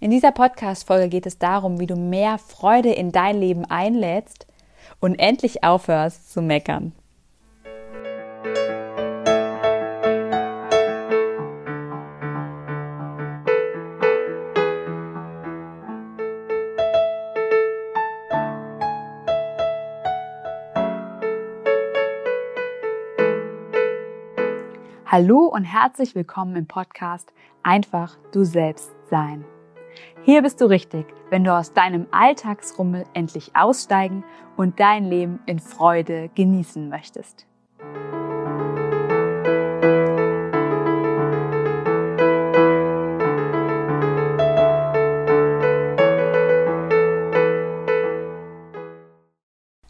In dieser Podcast-Folge geht es darum, wie du mehr Freude in dein Leben einlädst und endlich aufhörst zu meckern. Hallo und herzlich willkommen im Podcast Einfach du selbst sein. Hier bist du richtig, wenn du aus deinem Alltagsrummel endlich aussteigen und dein Leben in Freude genießen möchtest.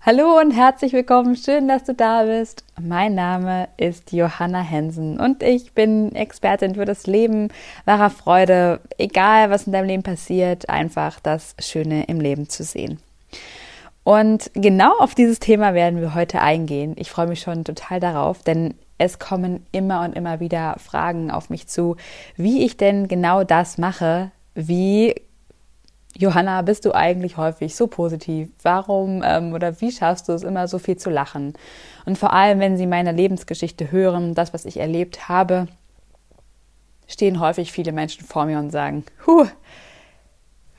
Hallo und herzlich willkommen. Schön, dass du da bist. Mein Name ist Johanna Hensen und ich bin Expertin für das Leben wahrer Freude. Egal, was in deinem Leben passiert, einfach das Schöne im Leben zu sehen. Und genau auf dieses Thema werden wir heute eingehen. Ich freue mich schon total darauf, denn es kommen immer und immer wieder Fragen auf mich zu, wie ich denn genau das mache, wie Johanna, bist du eigentlich häufig so positiv? Warum ähm, oder wie schaffst du es immer so viel zu lachen? Und vor allem, wenn sie meine Lebensgeschichte hören, das, was ich erlebt habe, stehen häufig viele Menschen vor mir und sagen, Huh,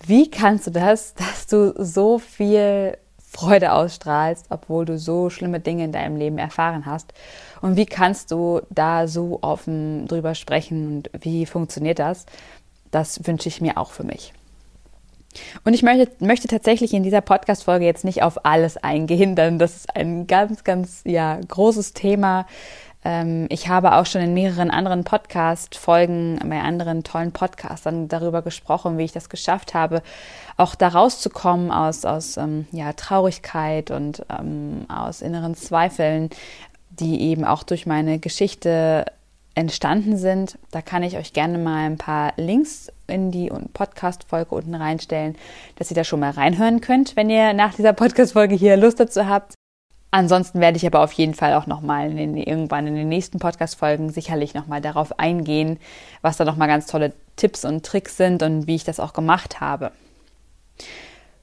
wie kannst du das, dass du so viel Freude ausstrahlst, obwohl du so schlimme Dinge in deinem Leben erfahren hast? Und wie kannst du da so offen drüber sprechen und wie funktioniert das? Das wünsche ich mir auch für mich. Und ich möchte, möchte tatsächlich in dieser Podcast-Folge jetzt nicht auf alles eingehen, denn das ist ein ganz, ganz ja, großes Thema. Ähm, ich habe auch schon in mehreren anderen Podcast-Folgen bei anderen tollen Podcastern darüber gesprochen, wie ich das geschafft habe, auch da rauszukommen aus, aus ähm, ja, Traurigkeit und ähm, aus inneren Zweifeln, die eben auch durch meine Geschichte entstanden sind. Da kann ich euch gerne mal ein paar Links in die Podcast-Folge unten reinstellen, dass ihr da schon mal reinhören könnt, wenn ihr nach dieser Podcast-Folge hier Lust dazu habt. Ansonsten werde ich aber auf jeden Fall auch nochmal in irgendwann in den nächsten Podcast-Folgen sicherlich nochmal darauf eingehen, was da nochmal ganz tolle Tipps und Tricks sind und wie ich das auch gemacht habe.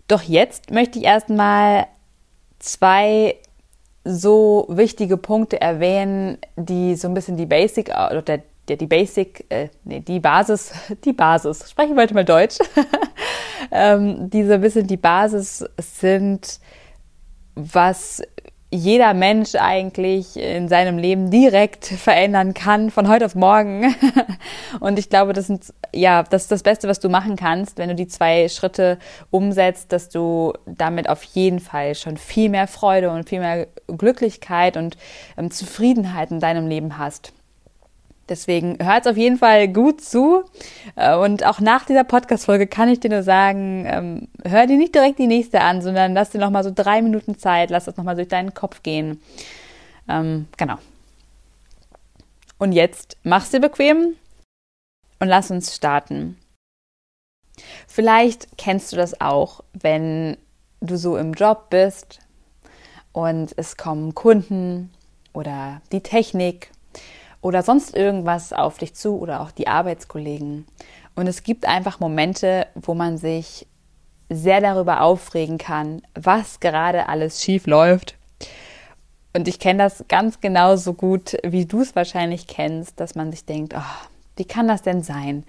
Doch jetzt möchte ich erstmal zwei so wichtige Punkte erwähnen, die so ein bisschen die Basic oder der, der die Basic, äh, nee, die Basis, die Basis, sprechen wir heute mal Deutsch, ähm, die so ein bisschen die Basis sind, was jeder Mensch eigentlich in seinem Leben direkt verändern kann, von heute auf morgen. Und ich glaube, das sind, ja, das ist das Beste, was du machen kannst, wenn du die zwei Schritte umsetzt, dass du damit auf jeden Fall schon viel mehr Freude und viel mehr Glücklichkeit und ähm, Zufriedenheit in deinem Leben hast. Deswegen hört auf jeden Fall gut zu. Äh, und auch nach dieser Podcast-Folge kann ich dir nur sagen, ähm, hör dir nicht direkt die nächste an, sondern lass dir nochmal so drei Minuten Zeit, lass das nochmal durch deinen Kopf gehen. Ähm, genau. Und jetzt mach's dir bequem und lass uns starten. Vielleicht kennst du das auch, wenn du so im Job bist und es kommen Kunden oder die Technik oder sonst irgendwas auf dich zu oder auch die Arbeitskollegen. Und es gibt einfach Momente, wo man sich sehr darüber aufregen kann, was gerade alles schief läuft. Und ich kenne das ganz genauso gut, wie du es wahrscheinlich kennst, dass man sich denkt, oh, wie kann das denn sein?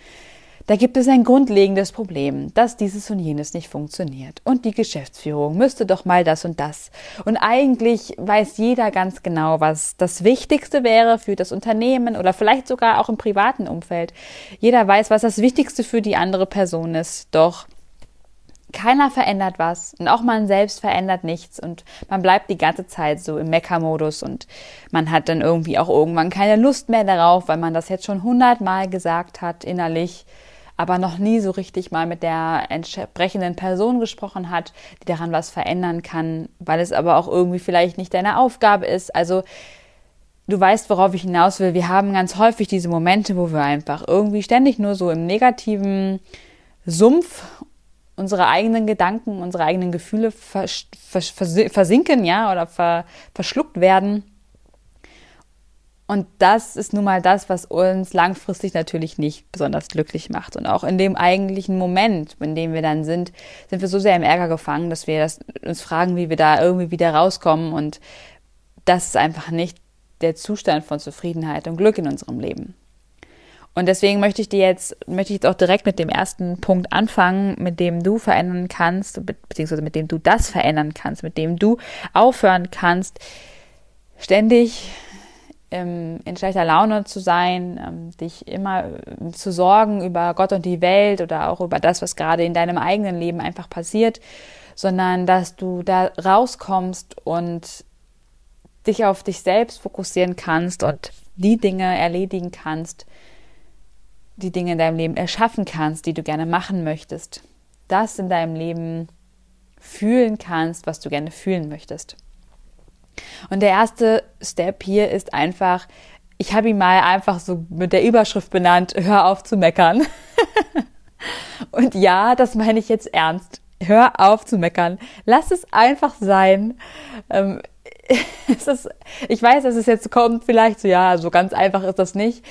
Da gibt es ein grundlegendes Problem, dass dieses und jenes nicht funktioniert. Und die Geschäftsführung müsste doch mal das und das. Und eigentlich weiß jeder ganz genau, was das Wichtigste wäre für das Unternehmen oder vielleicht sogar auch im privaten Umfeld. Jeder weiß, was das Wichtigste für die andere Person ist. Doch keiner verändert was und auch man selbst verändert nichts und man bleibt die ganze Zeit so im Meckermodus und man hat dann irgendwie auch irgendwann keine Lust mehr darauf, weil man das jetzt schon hundertmal gesagt hat innerlich aber noch nie so richtig mal mit der entsprechenden Person gesprochen hat, die daran was verändern kann, weil es aber auch irgendwie vielleicht nicht deine Aufgabe ist. Also du weißt, worauf ich hinaus will. Wir haben ganz häufig diese Momente, wo wir einfach irgendwie ständig nur so im negativen Sumpf unsere eigenen Gedanken, unsere eigenen Gefühle vers vers versinken, ja, oder ver verschluckt werden Und das ist nun mal das, was uns langfristig natürlich nicht besonders glücklich macht. Und auch in dem eigentlichen Moment, in dem wir dann sind, sind wir so sehr im Ärger gefangen, dass wir das, uns fragen, wie wir da irgendwie wieder rauskommen. Und das ist einfach nicht der Zustand von Zufriedenheit und Glück in unserem Leben. Und deswegen möchte ich dir jetzt, möchte ich jetzt auch direkt mit dem ersten Punkt anfangen, mit dem du verändern kannst, beziehungsweise mit dem du das verändern kannst, mit dem du aufhören kannst, ständig in schlechter Laune zu sein, ähm, dich immer äh, zu sorgen über Gott und die Welt oder auch über das, was gerade in deinem eigenen Leben einfach passiert, sondern dass du da rauskommst und dich auf dich selbst fokussieren kannst und die Dinge erledigen kannst, die Dinge in deinem Leben erschaffen kannst, die du gerne machen möchtest. Das in deinem Leben fühlen kannst, was du gerne fühlen möchtest. Und der erste Step hier ist einfach, ich habe ihn mal einfach so mit der Überschrift benannt, hör auf zu meckern. Und ja, das meine ich jetzt ernst. Hör auf zu meckern. Lass es einfach sein. Ähm, es ist, ich weiß, dass es jetzt kommt, vielleicht so, ja, so ganz einfach ist das nicht.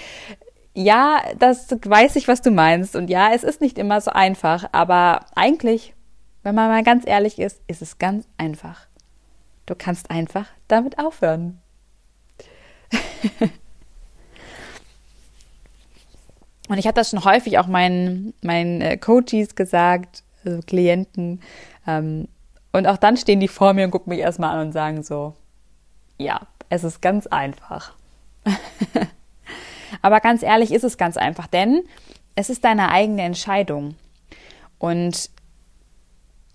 Ja, das weiß ich, was du meinst. Und ja, es ist nicht immer so einfach. Aber eigentlich, wenn man mal ganz ehrlich ist, ist es ganz einfach. Du kannst einfach damit aufhören. Und ich habe das schon häufig auch meinen, meinen äh, Coaches gesagt, also Klienten. Ähm, und auch dann stehen die vor mir und gucken mich erstmal an und sagen so, ja, es ist ganz einfach. Aber ganz ehrlich ist es ganz einfach, denn es ist deine eigene Entscheidung. Und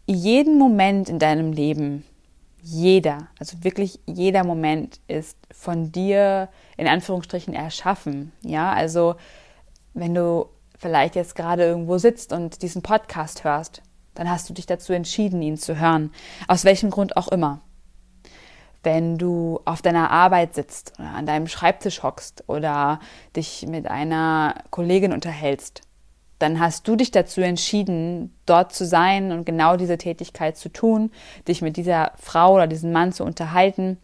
jeden Moment in deinem Leben jeder, also wirklich jeder Moment ist von dir in Anführungsstrichen erschaffen. Ja, also wenn du vielleicht jetzt gerade irgendwo sitzt und diesen Podcast hörst, dann hast du dich dazu entschieden, ihn zu hören. Aus welchem Grund auch immer. Wenn du auf deiner Arbeit sitzt oder an deinem Schreibtisch hockst oder dich mit einer Kollegin unterhältst, dann hast du dich dazu entschieden, dort zu sein und genau diese Tätigkeit zu tun, dich mit dieser Frau oder diesem Mann zu unterhalten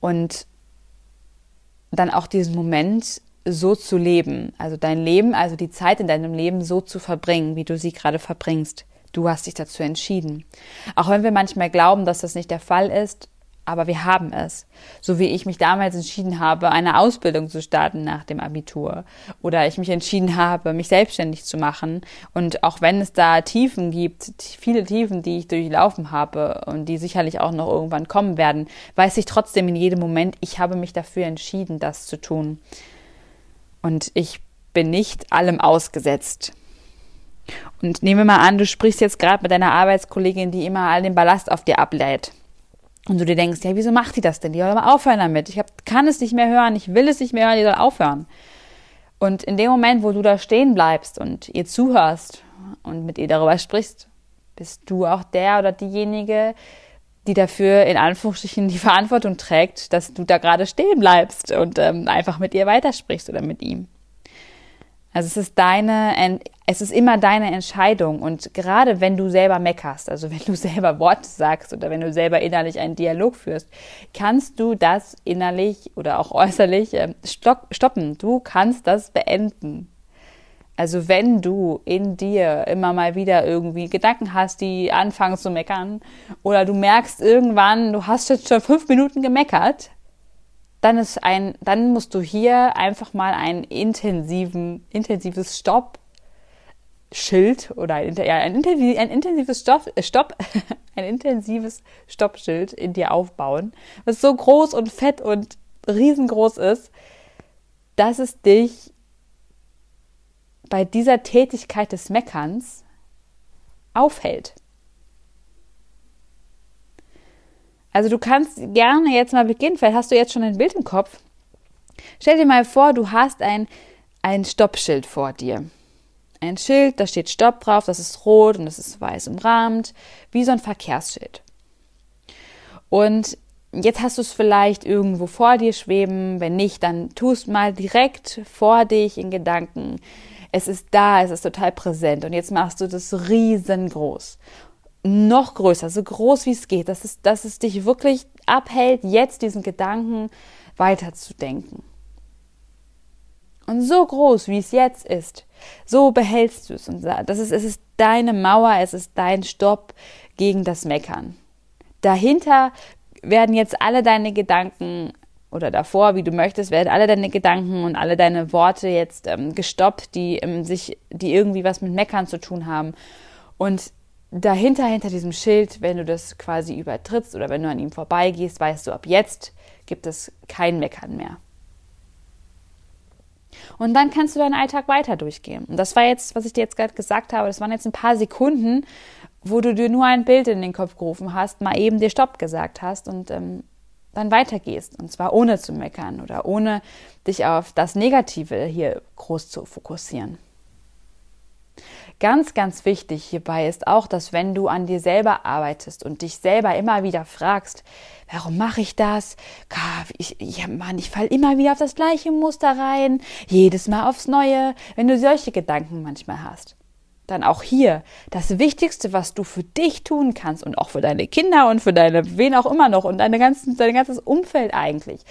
und dann auch diesen Moment so zu leben, also dein Leben, also die Zeit in deinem Leben so zu verbringen, wie du sie gerade verbringst. Du hast dich dazu entschieden. Auch wenn wir manchmal glauben, dass das nicht der Fall ist, aber wir haben es. So wie ich mich damals entschieden habe, eine Ausbildung zu starten nach dem Abitur oder ich mich entschieden habe, mich selbstständig zu machen. Und auch wenn es da Tiefen gibt, viele Tiefen, die ich durchlaufen habe und die sicherlich auch noch irgendwann kommen werden, weiß ich trotzdem in jedem Moment, ich habe mich dafür entschieden, das zu tun. Und ich bin nicht allem ausgesetzt. Und nehmen wir mal an, du sprichst jetzt gerade mit deiner Arbeitskollegin, die immer all den Ballast auf dir ablädt und du dir denkst, ja, wieso macht die das denn? Die soll mal aufhören damit. Ich hab, kann es nicht mehr hören, ich will es nicht mehr hören, die soll aufhören. Und in dem Moment, wo du da stehen bleibst und ihr zuhörst und mit ihr darüber sprichst, bist du auch der oder diejenige, die dafür in Anführungsstrichen die Verantwortung trägt, dass du da gerade stehen bleibst und ähm, einfach mit ihr weitersprichst oder mit ihm. Also es ist deine, es ist immer deine Entscheidung. Und gerade wenn du selber meckerst, also wenn du selber Worte sagst oder wenn du selber innerlich einen Dialog führst, kannst du das innerlich oder auch äußerlich ähm, stoppen. Du kannst das beenden. Also wenn du in dir immer mal wieder irgendwie Gedanken hast, die anfangen zu meckern, oder du merkst irgendwann, du hast jetzt schon fünf Minuten gemeckert, dann ist ein, dann musst du hier einfach mal ein intensiven, intensives Stopp-Schild oder ein, ja, ein, ein intensives Stopp, äh, Stopp, ein intensives Stoppschild in dir aufbauen, was so groß und fett und riesengroß ist, dass es dich bei dieser Tätigkeit des Meckerns aufhält. Also du kannst gerne jetzt mal beginnen, vielleicht hast du jetzt schon ein Bild im Kopf. Stell dir mal vor, du hast ein, ein Stoppschild vor dir. Ein Schild, da steht Stopp drauf, das ist rot und das ist weiß umrahmt, wie so ein Verkehrsschild. Und jetzt hast du es vielleicht irgendwo vor dir schweben, wenn nicht, dann tust mal direkt vor dich in Gedanken. Es ist da, es ist total präsent und jetzt machst du das riesengroß noch größer, so groß wie es geht, dass es, dass es dich wirklich abhält, jetzt diesen Gedanken weiterzudenken. Und so groß, wie es jetzt ist, so behältst du es. Und das ist, es ist deine Mauer, es ist dein Stopp gegen das Meckern. Dahinter werden jetzt alle deine Gedanken oder davor, wie du möchtest, werden alle deine Gedanken und alle deine Worte jetzt ähm, gestoppt, die ähm, sich, die irgendwie was mit Meckern zu tun haben. Und dahinter, hinter diesem Schild, wenn du das quasi übertrittst oder wenn du an ihm vorbeigehst, weißt du, ab jetzt gibt es kein Meckern mehr. Und dann kannst du deinen Alltag weiter durchgehen. Und das war jetzt, was ich dir jetzt gerade gesagt habe, das waren jetzt ein paar Sekunden, wo du dir nur ein Bild in den Kopf gerufen hast, mal eben dir Stopp gesagt hast und ähm, dann weitergehst. Und zwar ohne zu meckern oder ohne dich auf das Negative hier groß zu fokussieren. Ganz, ganz wichtig hierbei ist auch, dass wenn du an dir selber arbeitest und dich selber immer wieder fragst, warum mache ich das? Ich, ja, Mann, ich falle immer wieder auf das gleiche Muster rein, jedes Mal aufs Neue, wenn du solche Gedanken manchmal hast dann auch hier das Wichtigste, was du für dich tun kannst und auch für deine Kinder und für deine, wen auch immer noch und deine ganzen, dein ganzes Umfeld eigentlich,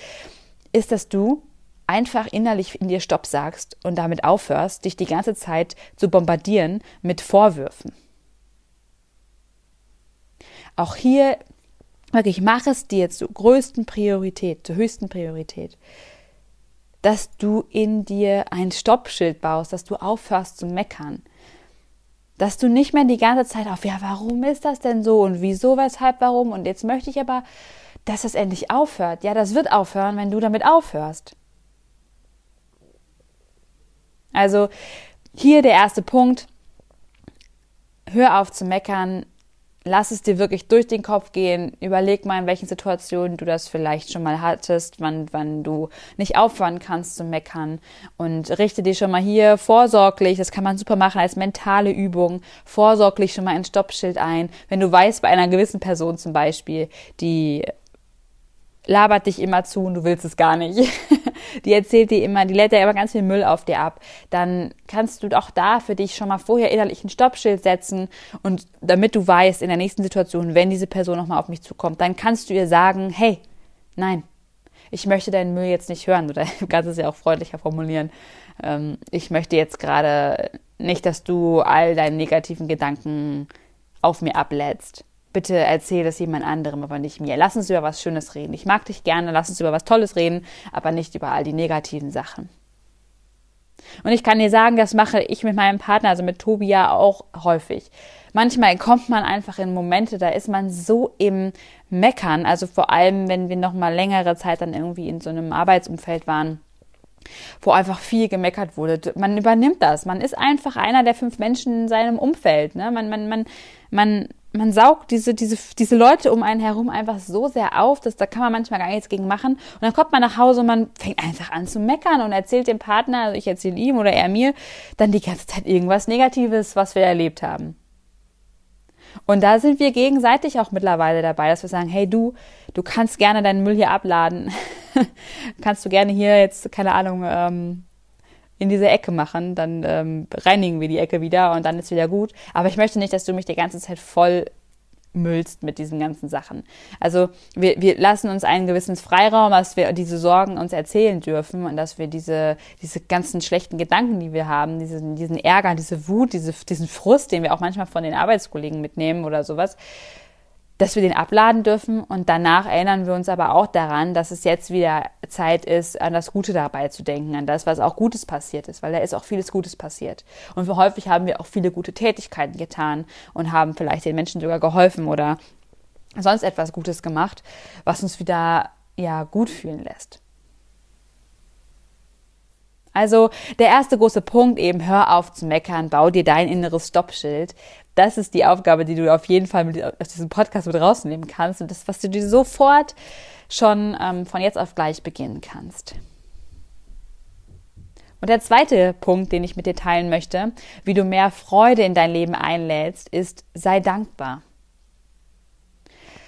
ist, dass du einfach innerlich in dir Stopp sagst und damit aufhörst, dich die ganze Zeit zu bombardieren mit Vorwürfen. Auch hier wirklich mach es dir zur größten Priorität, zur höchsten Priorität, dass du in dir ein Stoppschild baust, dass du aufhörst zu meckern, dass du nicht mehr die ganze Zeit auf, ja, warum ist das denn so und wieso, weshalb, warum und jetzt möchte ich aber, dass es endlich aufhört. Ja, das wird aufhören, wenn du damit aufhörst. Also hier der erste Punkt. Hör auf zu meckern, lass es dir wirklich durch den Kopf gehen. Überleg mal, in welchen Situationen du das vielleicht schon mal hattest, wann, wann du nicht aufhören kannst zu meckern. Und richte dir schon mal hier vorsorglich, das kann man super machen als mentale Übung, vorsorglich schon mal ein Stoppschild ein. Wenn du weißt, bei einer gewissen Person zum Beispiel, die labert dich immer zu und du willst es gar nicht. die erzählt dir immer, die lädt ja immer ganz viel Müll auf dir ab. Dann kannst du auch da für dich schon mal vorher innerlich ein Stoppschild setzen und damit du weißt, in der nächsten Situation, wenn diese Person nochmal auf mich zukommt, dann kannst du ihr sagen, hey, nein, ich möchte deinen Müll jetzt nicht hören oder du kannst es ja auch freundlicher formulieren. Ähm, ich möchte jetzt gerade nicht, dass du all deine negativen Gedanken auf mir ablädst bitte erzähl es jemand anderem, aber nicht mir. Lass uns über was Schönes reden. Ich mag dich gerne, lass uns über was Tolles reden, aber nicht über all die negativen Sachen. Und ich kann dir sagen, das mache ich mit meinem Partner, also mit Tobi ja auch häufig. Manchmal kommt man einfach in Momente, da ist man so im Meckern, also vor allem, wenn wir noch mal längere Zeit dann irgendwie in so einem Arbeitsumfeld waren, wo einfach viel gemeckert wurde. Man übernimmt das. Man ist einfach einer der fünf Menschen in seinem Umfeld. Ne? Man, man, man, man man saugt diese, diese, diese Leute um einen herum einfach so sehr auf, dass da kann man manchmal gar nichts gegen machen. Und dann kommt man nach Hause und man fängt einfach an zu meckern und erzählt dem Partner, also ich erzähle ihm oder er mir, dann die ganze Zeit irgendwas Negatives, was wir erlebt haben. Und da sind wir gegenseitig auch mittlerweile dabei, dass wir sagen, hey du, du kannst gerne deinen Müll hier abladen. kannst du gerne hier jetzt, keine Ahnung, ähm, in diese Ecke machen, dann ähm, reinigen wir die Ecke wieder und dann ist wieder gut. Aber ich möchte nicht, dass du mich die ganze Zeit voll müllst mit diesen ganzen Sachen. Also wir, wir lassen uns einen gewissen Freiraum, dass wir diese Sorgen uns erzählen dürfen und dass wir diese, diese ganzen schlechten Gedanken, die wir haben, diesen, diesen Ärger, diese Wut, diese, diesen Frust, den wir auch manchmal von den Arbeitskollegen mitnehmen oder sowas, dass wir den abladen dürfen und danach erinnern wir uns aber auch daran, dass es jetzt wieder Zeit ist, an das Gute dabei zu denken, an das, was auch Gutes passiert ist, weil da ist auch vieles Gutes passiert. Und häufig haben wir auch viele gute Tätigkeiten getan und haben vielleicht den Menschen sogar geholfen oder sonst etwas Gutes gemacht, was uns wieder ja gut fühlen lässt. Also der erste große Punkt eben, hör auf zu meckern, bau dir dein inneres Stoppschild. Das ist die Aufgabe, die du auf jeden Fall mit, aus diesem Podcast mit rausnehmen kannst und das, was du dir sofort schon ähm, von jetzt auf gleich beginnen kannst. Und der zweite Punkt, den ich mit dir teilen möchte, wie du mehr Freude in dein Leben einlädst, ist, sei dankbar.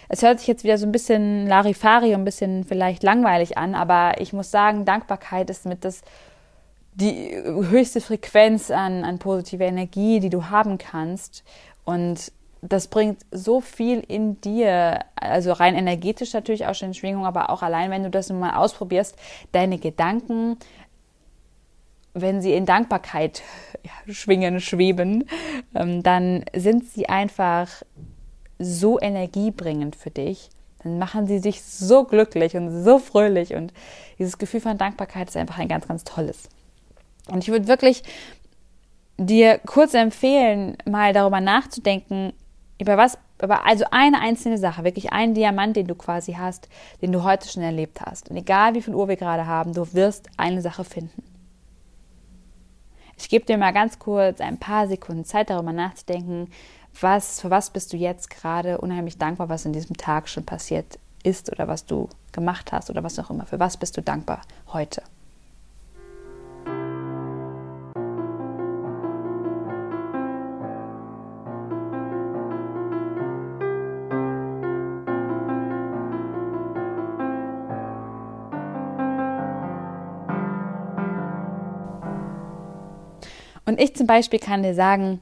Es hört sich jetzt wieder so ein bisschen Larifari ein bisschen vielleicht langweilig an, aber ich muss sagen, Dankbarkeit ist mit das die höchste Frequenz an, an positiver Energie, die du haben kannst. Und das bringt so viel in dir, also rein energetisch natürlich auch schon in Schwingung, aber auch allein, wenn du das mal ausprobierst, deine Gedanken, wenn sie in Dankbarkeit ja, schwingen, schweben, ähm, dann sind sie einfach so energiebringend für dich. Dann machen sie dich so glücklich und so fröhlich und dieses Gefühl von Dankbarkeit ist einfach ein ganz, ganz tolles. Und ich würde wirklich dir kurz empfehlen, mal darüber nachzudenken, über was, über also eine einzelne Sache, wirklich einen Diamant, den du quasi hast, den du heute schon erlebt hast. Und egal wie viel Uhr wir gerade haben, du wirst eine Sache finden. Ich gebe dir mal ganz kurz ein paar Sekunden Zeit, darüber nachzudenken, was, für was bist du jetzt gerade unheimlich dankbar, was in diesem Tag schon passiert ist oder was du gemacht hast oder was auch immer. Für was bist du dankbar heute? Und ich zum Beispiel kann dir sagen,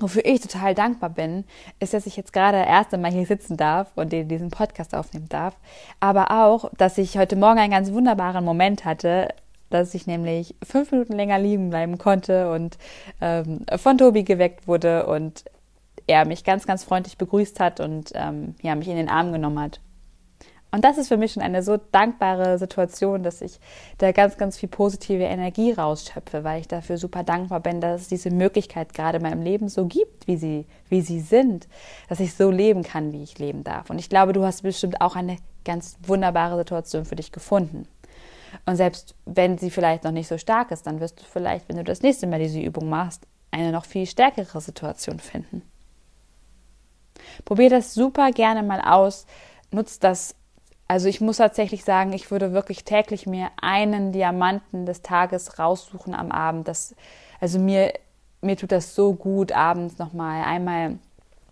wofür ich total dankbar bin, ist, dass ich jetzt gerade das erste Mal hier sitzen darf und diesen Podcast aufnehmen darf. Aber auch, dass ich heute Morgen einen ganz wunderbaren Moment hatte, dass ich nämlich fünf Minuten länger liegen bleiben konnte und ähm, von Tobi geweckt wurde und er mich ganz, ganz freundlich begrüßt hat und ähm, ja, mich in den Arm genommen hat. Und das ist für mich schon eine so dankbare Situation, dass ich da ganz, ganz viel positive Energie rausschöpfe, weil ich dafür super dankbar bin, dass es diese Möglichkeit gerade in meinem Leben so gibt, wie sie, wie sie sind, dass ich so leben kann, wie ich leben darf. Und ich glaube, du hast bestimmt auch eine ganz wunderbare Situation für dich gefunden. Und selbst wenn sie vielleicht noch nicht so stark ist, dann wirst du vielleicht, wenn du das nächste Mal diese Übung machst, eine noch viel stärkere Situation finden. Probier das super gerne mal aus. Nutzt das also ich muss tatsächlich sagen, ich würde wirklich täglich mir einen Diamanten des Tages raussuchen am Abend. Das, also mir, mir tut das so gut, abends nochmal einmal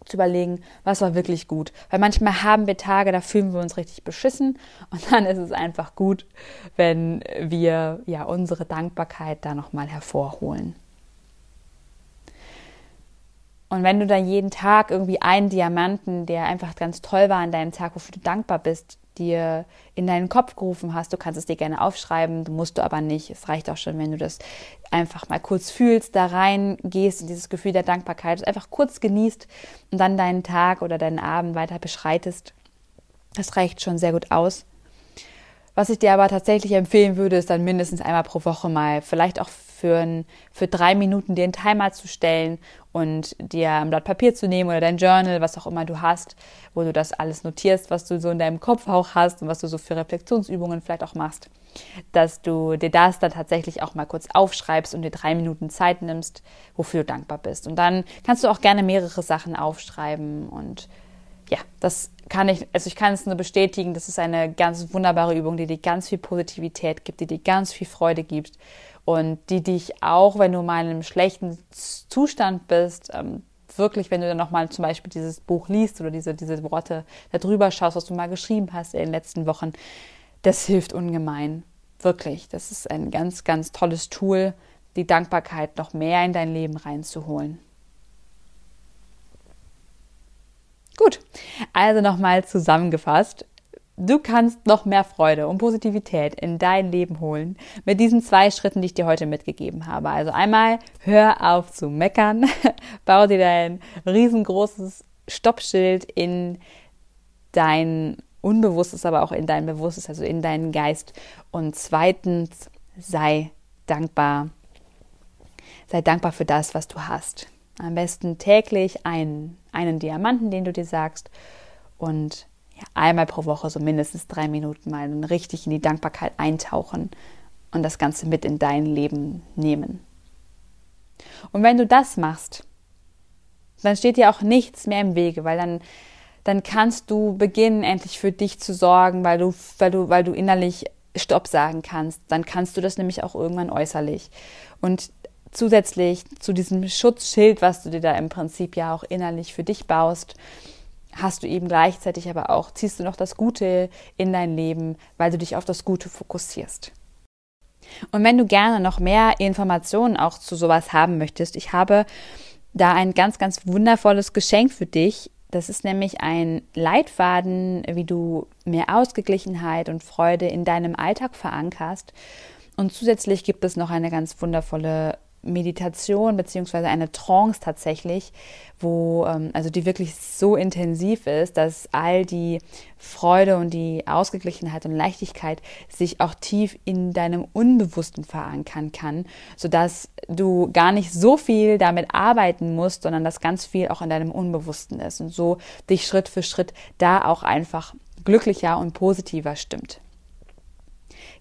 zu überlegen, was war wirklich gut. Weil manchmal haben wir Tage, da fühlen wir uns richtig beschissen und dann ist es einfach gut, wenn wir ja unsere Dankbarkeit da nochmal hervorholen. Und wenn du dann jeden Tag irgendwie einen Diamanten, der einfach ganz toll war an deinem Tag, wofür du dankbar bist, dir in deinen Kopf gerufen hast. Du kannst es dir gerne aufschreiben, du musst du aber nicht. Es reicht auch schon, wenn du das einfach mal kurz fühlst, da reingehst in dieses Gefühl der Dankbarkeit, einfach kurz genießt und dann deinen Tag oder deinen Abend weiter beschreitest. Das reicht schon sehr gut aus. Was ich dir aber tatsächlich empfehlen würde, ist dann mindestens einmal pro Woche mal, vielleicht auch für, ein, für drei Minuten dir einen Timer zu stellen und dir ein Blatt Papier zu nehmen oder dein Journal, was auch immer du hast, wo du das alles notierst, was du so in deinem Kopf auch hast und was du so für Reflexionsübungen vielleicht auch machst, dass du dir das dann tatsächlich auch mal kurz aufschreibst und dir drei Minuten Zeit nimmst, wofür du dankbar bist. Und dann kannst du auch gerne mehrere Sachen aufschreiben und ja, das kann ich, also ich kann es nur bestätigen, das ist eine ganz wunderbare Übung, die dir ganz viel Positivität gibt, die dir ganz viel Freude gibt und die dich auch, wenn du mal in einem schlechten Zustand bist, ähm, wirklich, wenn du dann nochmal zum Beispiel dieses Buch liest oder diese, diese Worte da drüber schaust, was du mal geschrieben hast in den letzten Wochen, das hilft ungemein. Wirklich. Das ist ein ganz, ganz tolles Tool, die Dankbarkeit noch mehr in dein Leben reinzuholen. Gut, also nochmal zusammengefasst. Du kannst noch mehr Freude und Positivität in dein Leben holen mit diesen zwei Schritten, die ich dir heute mitgegeben habe. Also einmal, hör auf zu meckern, bau dir dein riesengroßes Stoppschild in dein Unbewusstes, aber auch in dein Bewusstes, also in deinen Geist. Und zweitens, sei dankbar. Sei dankbar für das, was du hast. Am besten täglich einen, einen Diamanten, den du dir sagst und ja, einmal pro Woche so mindestens drei Minuten mal richtig in die Dankbarkeit eintauchen und das Ganze mit in dein Leben nehmen. Und wenn du das machst, dann steht dir auch nichts mehr im Wege, weil dann, dann kannst du beginnen, endlich für dich zu sorgen, weil du, weil du, weil du innerlich Stopp sagen kannst. Dann kannst du das nämlich auch irgendwann äußerlich. Und zusätzlich zu diesem Schutzschild, was du dir da im Prinzip ja auch innerlich für dich baust, hast du eben gleichzeitig aber auch, ziehst du noch das Gute in dein Leben, weil du dich auf das Gute fokussierst. Und wenn du gerne noch mehr Informationen auch zu sowas haben möchtest, ich habe da ein ganz, ganz wundervolles Geschenk für dich. Das ist nämlich ein Leitfaden, wie du mehr Ausgeglichenheit und Freude in deinem Alltag verankerst. Und zusätzlich gibt es noch eine ganz wundervolle Meditation beziehungsweise eine Trance tatsächlich, wo ähm, also die wirklich so intensiv ist, dass all die Freude und die Ausgeglichenheit und Leichtigkeit sich auch tief in deinem Unbewussten verankern kann, sodass du gar nicht so viel damit arbeiten musst, sondern dass ganz viel auch in deinem Unbewussten ist und so dich Schritt für Schritt da auch einfach glücklicher und positiver stimmt.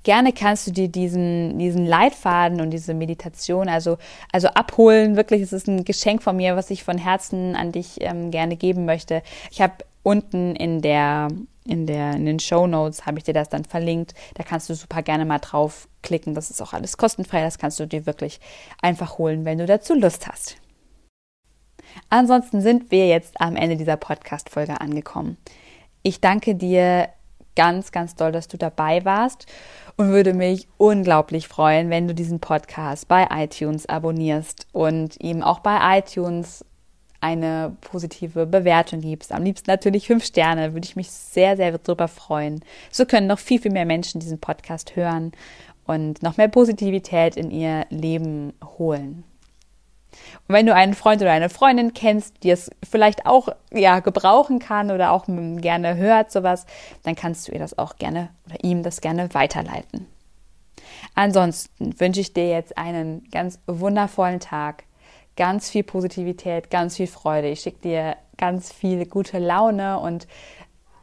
Gerne kannst du dir diesen, diesen Leitfaden und diese Meditation also, also abholen. Wirklich, es ist ein Geschenk von mir, was ich von Herzen an dich ähm, gerne geben möchte. Ich habe unten in der in, der, in den Show Notes habe ich dir das dann verlinkt. Da kannst du super gerne mal draufklicken. Das ist auch alles kostenfrei. Das kannst du dir wirklich einfach holen, wenn du dazu Lust hast. Ansonsten sind wir jetzt am Ende dieser Podcast-Folge angekommen. Ich danke dir ganz, ganz doll, dass du dabei warst und würde mich unglaublich freuen, wenn du diesen Podcast bei iTunes abonnierst und ihm auch bei iTunes eine positive Bewertung gibst. Am liebsten natürlich fünf Sterne, würde ich mich sehr, sehr darüber freuen. So können noch viel, viel mehr Menschen diesen Podcast hören und noch mehr Positivität in ihr Leben holen. Und wenn du einen Freund oder eine Freundin kennst, die es vielleicht auch ja gebrauchen kann oder auch gerne hört sowas, dann kannst du ihr das auch gerne oder ihm das gerne weiterleiten. Ansonsten wünsche ich dir jetzt einen ganz wundervollen Tag, ganz viel Positivität, ganz viel Freude. Ich schicke dir ganz viel gute Laune und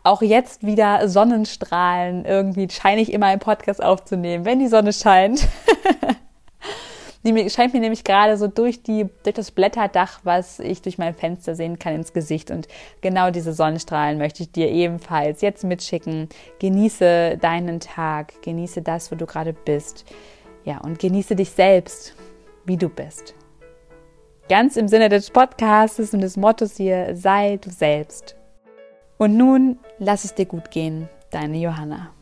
auch jetzt wieder Sonnenstrahlen. Irgendwie scheine ich immer einen Podcast aufzunehmen, wenn die Sonne scheint. Die scheint mir nämlich gerade so durch, die, durch das Blätterdach, was ich durch mein Fenster sehen kann, ins Gesicht. Und genau diese Sonnenstrahlen möchte ich dir ebenfalls jetzt mitschicken. Genieße deinen Tag, genieße das, wo du gerade bist. Ja, und genieße dich selbst, wie du bist. Ganz im Sinne des Podcasts und des Mottos hier, sei du selbst. Und nun lass es dir gut gehen, deine Johanna.